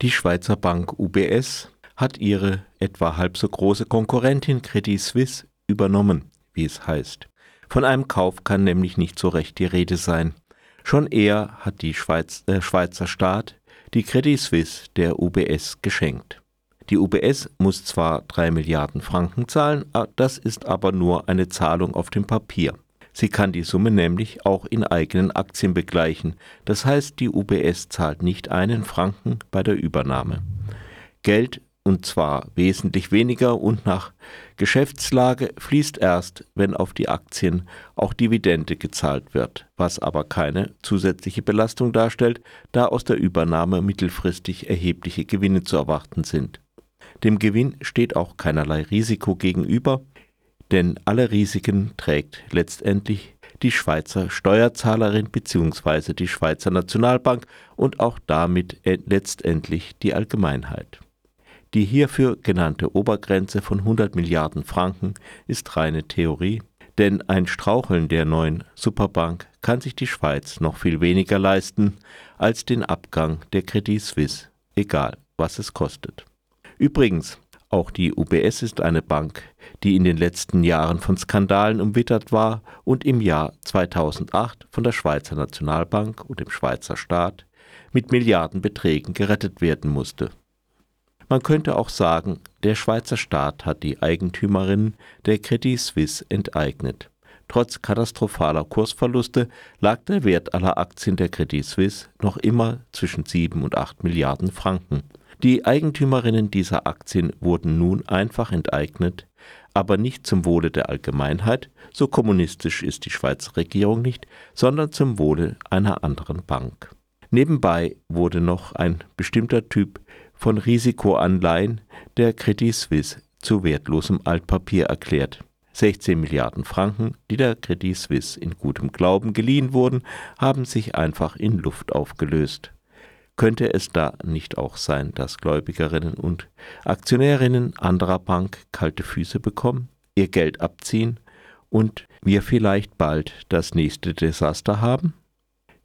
Die Schweizer Bank UBS hat ihre etwa halb so große Konkurrentin Credit Suisse übernommen, wie es heißt. Von einem Kauf kann nämlich nicht so recht die Rede sein. Schon eher hat die Schweiz, äh, Schweizer Staat die Credit Suisse der UBS geschenkt. Die UBS muss zwar 3 Milliarden Franken zahlen, das ist aber nur eine Zahlung auf dem Papier. Sie kann die Summe nämlich auch in eigenen Aktien begleichen. Das heißt, die UBS zahlt nicht einen Franken bei der Übernahme. Geld, und zwar wesentlich weniger und nach Geschäftslage, fließt erst, wenn auf die Aktien auch Dividende gezahlt wird, was aber keine zusätzliche Belastung darstellt, da aus der Übernahme mittelfristig erhebliche Gewinne zu erwarten sind. Dem Gewinn steht auch keinerlei Risiko gegenüber, denn alle Risiken trägt letztendlich die Schweizer Steuerzahlerin bzw. die Schweizer Nationalbank und auch damit letztendlich die Allgemeinheit. Die hierfür genannte Obergrenze von 100 Milliarden Franken ist reine Theorie, denn ein Straucheln der neuen Superbank kann sich die Schweiz noch viel weniger leisten als den Abgang der Credit Suisse, egal was es kostet. Übrigens, auch die UBS ist eine Bank, die in den letzten Jahren von Skandalen umwittert war und im Jahr 2008 von der Schweizer Nationalbank und dem Schweizer Staat mit Milliardenbeträgen gerettet werden musste. Man könnte auch sagen, der Schweizer Staat hat die Eigentümerinnen der Credit Suisse enteignet. Trotz katastrophaler Kursverluste lag der Wert aller Aktien der Credit Suisse noch immer zwischen 7 und 8 Milliarden Franken. Die Eigentümerinnen dieser Aktien wurden nun einfach enteignet, aber nicht zum Wohle der Allgemeinheit, so kommunistisch ist die Schweizer Regierung nicht, sondern zum Wohle einer anderen Bank. Nebenbei wurde noch ein bestimmter Typ von Risikoanleihen der Credit Suisse zu wertlosem Altpapier erklärt. 16 Milliarden Franken, die der Credit Suisse in gutem Glauben geliehen wurden, haben sich einfach in Luft aufgelöst. Könnte es da nicht auch sein, dass Gläubigerinnen und Aktionärinnen anderer Bank kalte Füße bekommen, ihr Geld abziehen und wir vielleicht bald das nächste Desaster haben?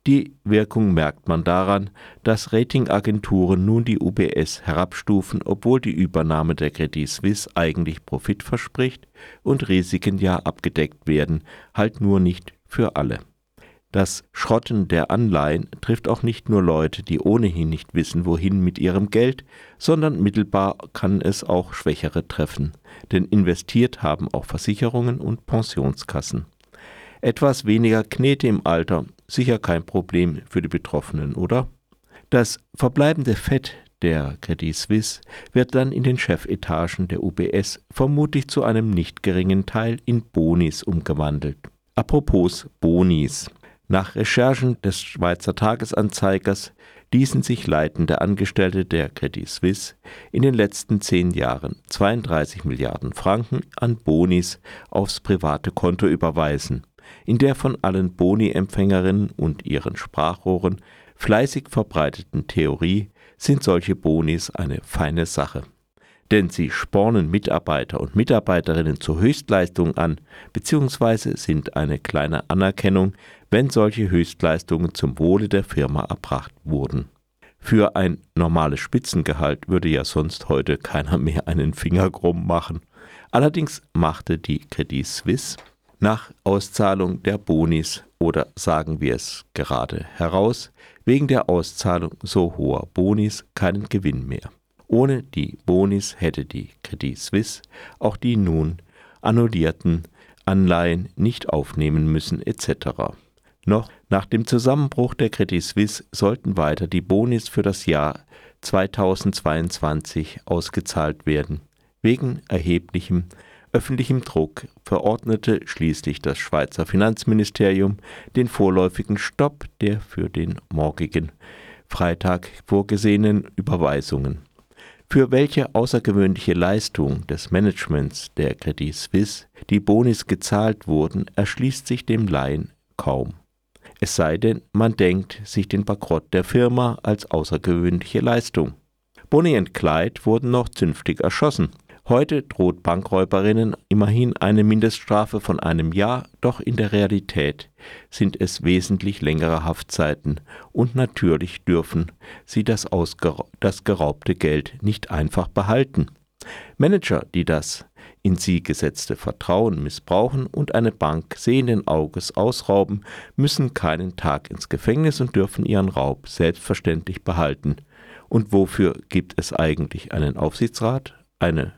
Die Wirkung merkt man daran, dass Ratingagenturen nun die UBS herabstufen, obwohl die Übernahme der Credit Suisse eigentlich Profit verspricht und Risiken ja abgedeckt werden, halt nur nicht für alle. Das Schrotten der Anleihen trifft auch nicht nur Leute, die ohnehin nicht wissen, wohin mit ihrem Geld, sondern mittelbar kann es auch Schwächere treffen, denn investiert haben auch Versicherungen und Pensionskassen. Etwas weniger Knete im Alter, sicher kein Problem für die Betroffenen, oder? Das verbleibende Fett der Credit Suisse wird dann in den Chefetagen der UBS vermutlich zu einem nicht geringen Teil in Bonis umgewandelt. Apropos Bonis. Nach Recherchen des Schweizer Tagesanzeigers ließen sich leitende Angestellte der Credit Suisse in den letzten zehn Jahren 32 Milliarden Franken an Bonis aufs private Konto überweisen. In der von allen Boni-Empfängerinnen und ihren Sprachrohren fleißig verbreiteten Theorie sind solche Bonis eine feine Sache denn sie spornen Mitarbeiter und Mitarbeiterinnen zur Höchstleistung an, beziehungsweise sind eine kleine Anerkennung, wenn solche Höchstleistungen zum Wohle der Firma erbracht wurden. Für ein normales Spitzengehalt würde ja sonst heute keiner mehr einen Finger krumm machen. Allerdings machte die Credit Suisse nach Auszahlung der Bonis oder sagen wir es gerade heraus, wegen der Auszahlung so hoher Bonis keinen Gewinn mehr. Ohne die Bonis hätte die Credit Suisse auch die nun annullierten Anleihen nicht aufnehmen müssen etc. Noch nach dem Zusammenbruch der Credit Suisse sollten weiter die Bonis für das Jahr 2022 ausgezahlt werden. Wegen erheblichem öffentlichem Druck verordnete schließlich das Schweizer Finanzministerium den vorläufigen Stopp der für den morgigen Freitag vorgesehenen Überweisungen. Für welche außergewöhnliche Leistung des Managements der Credit Suisse die Bonis gezahlt wurden, erschließt sich dem Laien kaum. Es sei denn, man denkt sich den Bankrott der Firma als außergewöhnliche Leistung. Bonnie und Clyde wurden noch zünftig erschossen Heute droht Bankräuberinnen immerhin eine Mindeststrafe von einem Jahr, doch in der Realität sind es wesentlich längere Haftzeiten und natürlich dürfen sie das, das geraubte Geld nicht einfach behalten. Manager, die das in sie gesetzte Vertrauen missbrauchen und eine Bank sehenden Auges ausrauben, müssen keinen Tag ins Gefängnis und dürfen ihren Raub selbstverständlich behalten. Und wofür gibt es eigentlich einen Aufsichtsrat, eine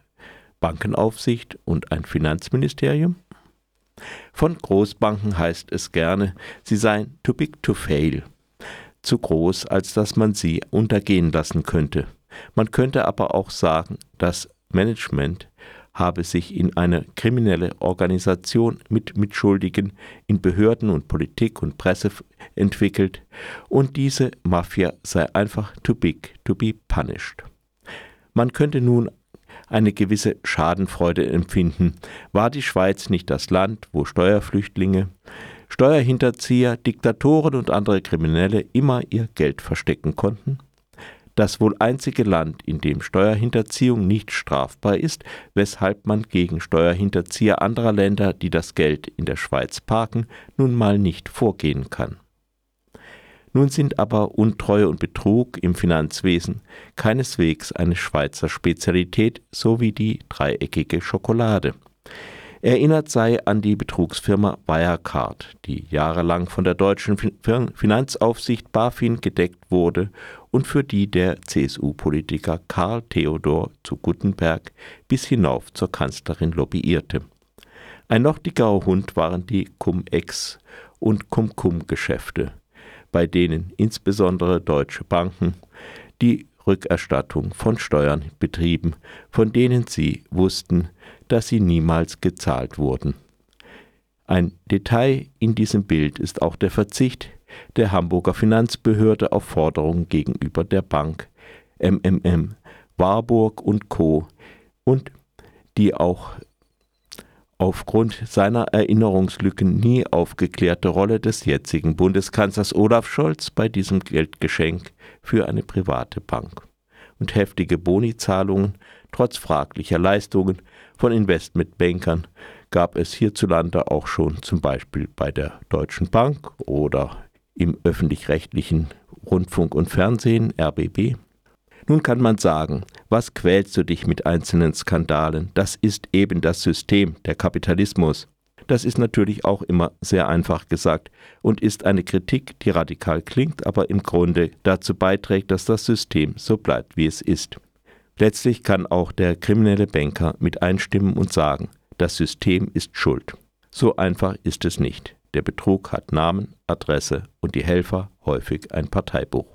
Bankenaufsicht und ein Finanzministerium? Von Großbanken heißt es gerne, sie seien too big to fail, zu groß, als dass man sie untergehen lassen könnte. Man könnte aber auch sagen, das Management habe sich in eine kriminelle Organisation mit Mitschuldigen in Behörden und Politik und Presse entwickelt und diese Mafia sei einfach too big to be punished. Man könnte nun eine gewisse Schadenfreude empfinden. War die Schweiz nicht das Land, wo Steuerflüchtlinge, Steuerhinterzieher, Diktatoren und andere Kriminelle immer ihr Geld verstecken konnten? Das wohl einzige Land, in dem Steuerhinterziehung nicht strafbar ist, weshalb man gegen Steuerhinterzieher anderer Länder, die das Geld in der Schweiz parken, nun mal nicht vorgehen kann. Nun sind aber Untreue und Betrug im Finanzwesen keineswegs eine Schweizer Spezialität, so wie die dreieckige Schokolade. Erinnert sei an die Betrugsfirma Wirecard, die jahrelang von der deutschen Finanzaufsicht BaFin gedeckt wurde und für die der CSU-Politiker Karl Theodor zu Guttenberg bis hinauf zur Kanzlerin lobbyierte. Ein noch dickerer Hund waren die Cum-Ex- und Cum-Cum-Geschäfte bei denen insbesondere deutsche Banken die Rückerstattung von Steuern betrieben, von denen sie wussten, dass sie niemals gezahlt wurden. Ein Detail in diesem Bild ist auch der Verzicht der Hamburger Finanzbehörde auf Forderungen gegenüber der Bank MMM, Warburg und Co. und die auch aufgrund seiner Erinnerungslücken nie aufgeklärte Rolle des jetzigen Bundeskanzlers Olaf Scholz bei diesem Geldgeschenk für eine private Bank und heftige Bonizahlungen trotz fraglicher Leistungen von Investmentbankern gab es hierzulande auch schon zum Beispiel bei der Deutschen Bank oder im öffentlich-rechtlichen Rundfunk und Fernsehen RBB. Nun kann man sagen, was quälst du dich mit einzelnen Skandalen? Das ist eben das System, der Kapitalismus. Das ist natürlich auch immer sehr einfach gesagt und ist eine Kritik, die radikal klingt, aber im Grunde dazu beiträgt, dass das System so bleibt, wie es ist. Letztlich kann auch der kriminelle Banker mit einstimmen und sagen, das System ist schuld. So einfach ist es nicht. Der Betrug hat Namen, Adresse und die Helfer häufig ein Parteibuch.